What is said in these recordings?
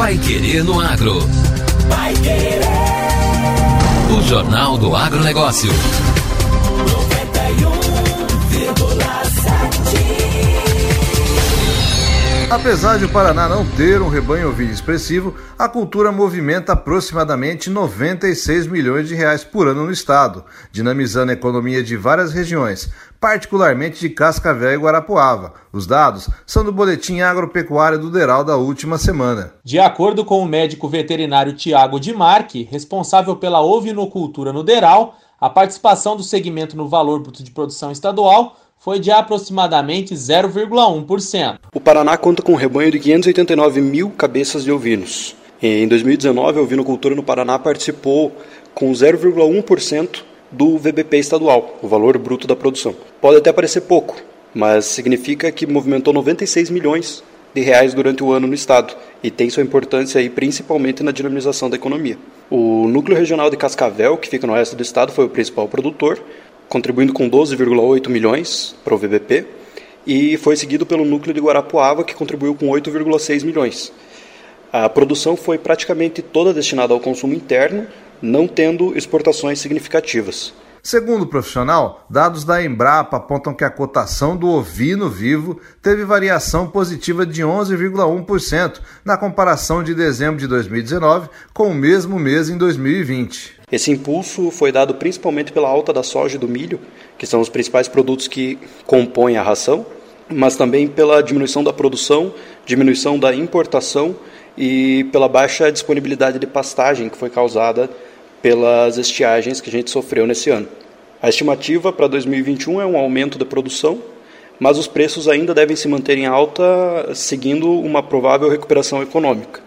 Pai Querer no Agro. Pai Querer. O Jornal do Agronegócio. 91,7. Apesar de o Paraná não ter um rebanho ovino expressivo, a cultura movimenta aproximadamente 96 milhões de reais por ano no estado, dinamizando a economia de várias regiões, particularmente de Cascavel e Guarapuava. Os dados são do Boletim Agropecuário do Deral da última semana. De acordo com o médico veterinário Tiago Di Marchi, responsável pela ovinocultura no Deral, a participação do segmento no valor bruto de produção estadual foi de aproximadamente 0,1%. O Paraná conta com um rebanho de 589 mil cabeças de ovinos. Em 2019, a ovinocultura no Paraná participou com 0,1% do VBP estadual, o valor bruto da produção. Pode até parecer pouco, mas significa que movimentou 96 milhões de reais durante o ano no estado e tem sua importância aí principalmente na dinamização da economia. O núcleo regional de Cascavel, que fica no oeste do estado, foi o principal produtor, contribuindo com 12,8 milhões para o VBP, e foi seguido pelo núcleo de Guarapuava, que contribuiu com 8,6 milhões. A produção foi praticamente toda destinada ao consumo interno, não tendo exportações significativas. Segundo o profissional, dados da Embrapa apontam que a cotação do ovino vivo teve variação positiva de 11,1% na comparação de dezembro de 2019 com o mesmo mês em 2020. Esse impulso foi dado principalmente pela alta da soja e do milho, que são os principais produtos que compõem a ração, mas também pela diminuição da produção, diminuição da importação e pela baixa disponibilidade de pastagem que foi causada pelas estiagens que a gente sofreu nesse ano. A estimativa para 2021 é um aumento da produção, mas os preços ainda devem se manter em alta, seguindo uma provável recuperação econômica.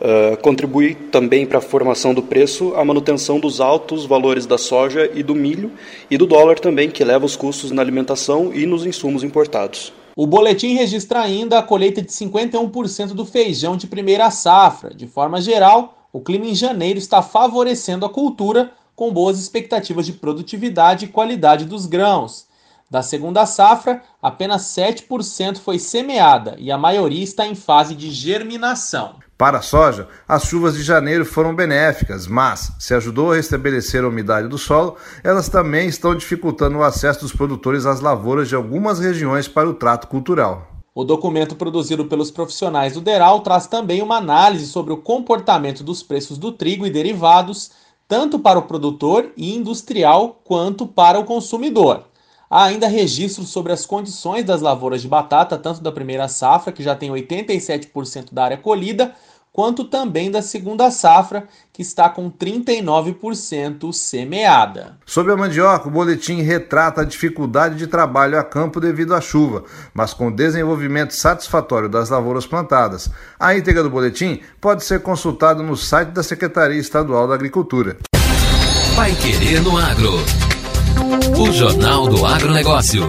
Uh, contribui também para a formação do preço a manutenção dos altos valores da soja e do milho e do dólar também, que eleva os custos na alimentação e nos insumos importados. O boletim registra ainda a colheita de 51% do feijão de primeira safra. De forma geral, o clima em janeiro está favorecendo a cultura, com boas expectativas de produtividade e qualidade dos grãos. Da segunda safra, apenas 7% foi semeada e a maioria está em fase de germinação. Para a soja, as chuvas de janeiro foram benéficas, mas, se ajudou a restabelecer a umidade do solo, elas também estão dificultando o acesso dos produtores às lavouras de algumas regiões para o trato cultural. O documento produzido pelos profissionais do DERAL traz também uma análise sobre o comportamento dos preços do trigo e derivados, tanto para o produtor e industrial quanto para o consumidor. Há ainda registros sobre as condições das lavouras de batata, tanto da primeira safra, que já tem 87% da área colhida, quanto também da segunda safra, que está com 39% semeada. Sobre a mandioca, o boletim retrata a dificuldade de trabalho a campo devido à chuva, mas com desenvolvimento satisfatório das lavouras plantadas. A íntegra do boletim pode ser consultada no site da Secretaria Estadual da Agricultura. Vai Querer no Agro. O Jornal do Agronegócio.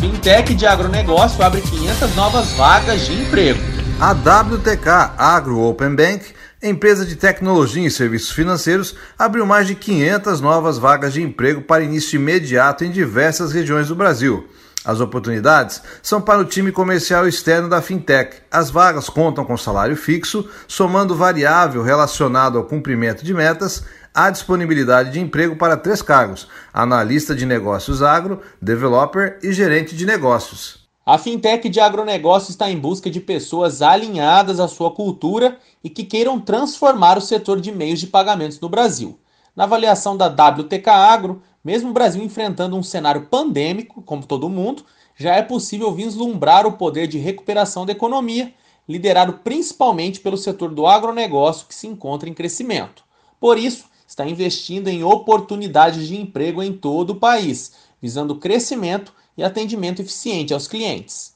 Fintech de agronegócio abre 500 novas vagas de emprego. A WTK Agro Open Bank, empresa de tecnologia e serviços financeiros, abriu mais de 500 novas vagas de emprego para início imediato em diversas regiões do Brasil. As oportunidades são para o time comercial externo da Fintech. As vagas contam com salário fixo, somando variável relacionado ao cumprimento de metas, há disponibilidade de emprego para três cargos: analista de negócios agro, developer e gerente de negócios. A fintech de agronegócio está em busca de pessoas alinhadas à sua cultura e que queiram transformar o setor de meios de pagamentos no Brasil. Na avaliação da WTK Agro, mesmo o Brasil enfrentando um cenário pandêmico, como todo mundo, já é possível vislumbrar o poder de recuperação da economia, liderado principalmente pelo setor do agronegócio que se encontra em crescimento. Por isso, está investindo em oportunidades de emprego em todo o país, visando crescimento e atendimento eficiente aos clientes.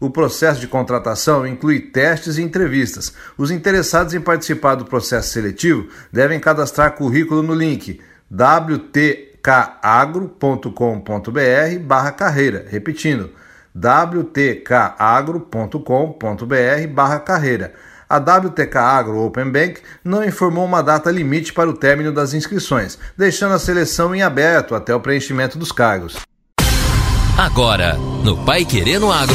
O processo de contratação inclui testes e entrevistas. Os interessados em participar do processo seletivo devem cadastrar currículo no link wtkagro.com.br barra carreira. Repetindo, wtkagro.com.br barra carreira. A WTK Agro Open Bank não informou uma data limite para o término das inscrições, deixando a seleção em aberto até o preenchimento dos cargos. Agora, no Pai Querendo Agro.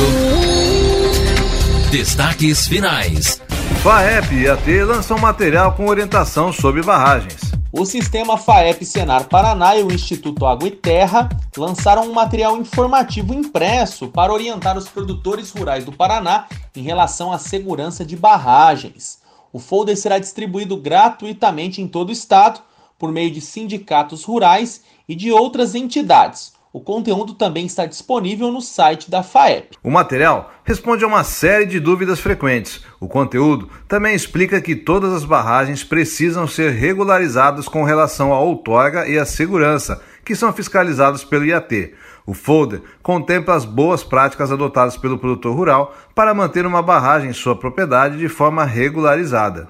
Destaques finais. FAEP e AT lançam material com orientação sobre barragens. O sistema FAEP Senar Paraná e o Instituto Água e Terra lançaram um material informativo impresso para orientar os produtores rurais do Paraná em relação à segurança de barragens. O folder será distribuído gratuitamente em todo o estado por meio de sindicatos rurais e de outras entidades. O conteúdo também está disponível no site da FAEP. O material responde a uma série de dúvidas frequentes. O conteúdo também explica que todas as barragens precisam ser regularizadas com relação à outorga e à segurança, que são fiscalizados pelo IAT. O folder contempla as boas práticas adotadas pelo produtor rural para manter uma barragem em sua propriedade de forma regularizada.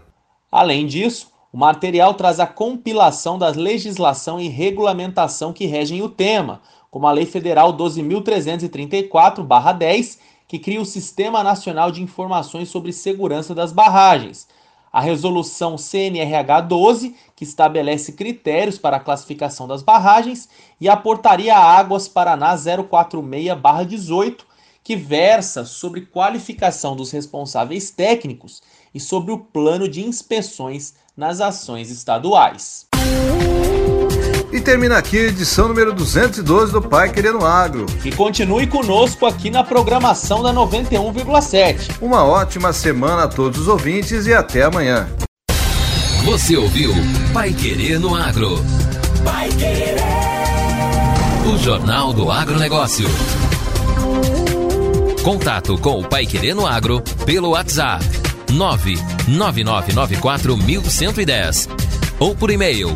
Além disso, o material traz a compilação da legislação e regulamentação que regem o tema, como a Lei Federal 12.334-10, que cria o Sistema Nacional de Informações sobre Segurança das Barragens, a Resolução CNRH 12, que estabelece critérios para a classificação das barragens, e a Portaria Águas Paraná 046-18, que versa sobre qualificação dos responsáveis técnicos e sobre o plano de inspeções nas ações estaduais. E termina aqui a edição número 212 do Pai Querendo Agro. E continue conosco aqui na programação da 91,7. Uma ótima semana a todos os ouvintes e até amanhã. Você ouviu Pai Querer no Agro. Pai Querer. O Jornal do Agronegócio. Contato com o Pai Querer no Agro pelo WhatsApp 999941110 ou por e-mail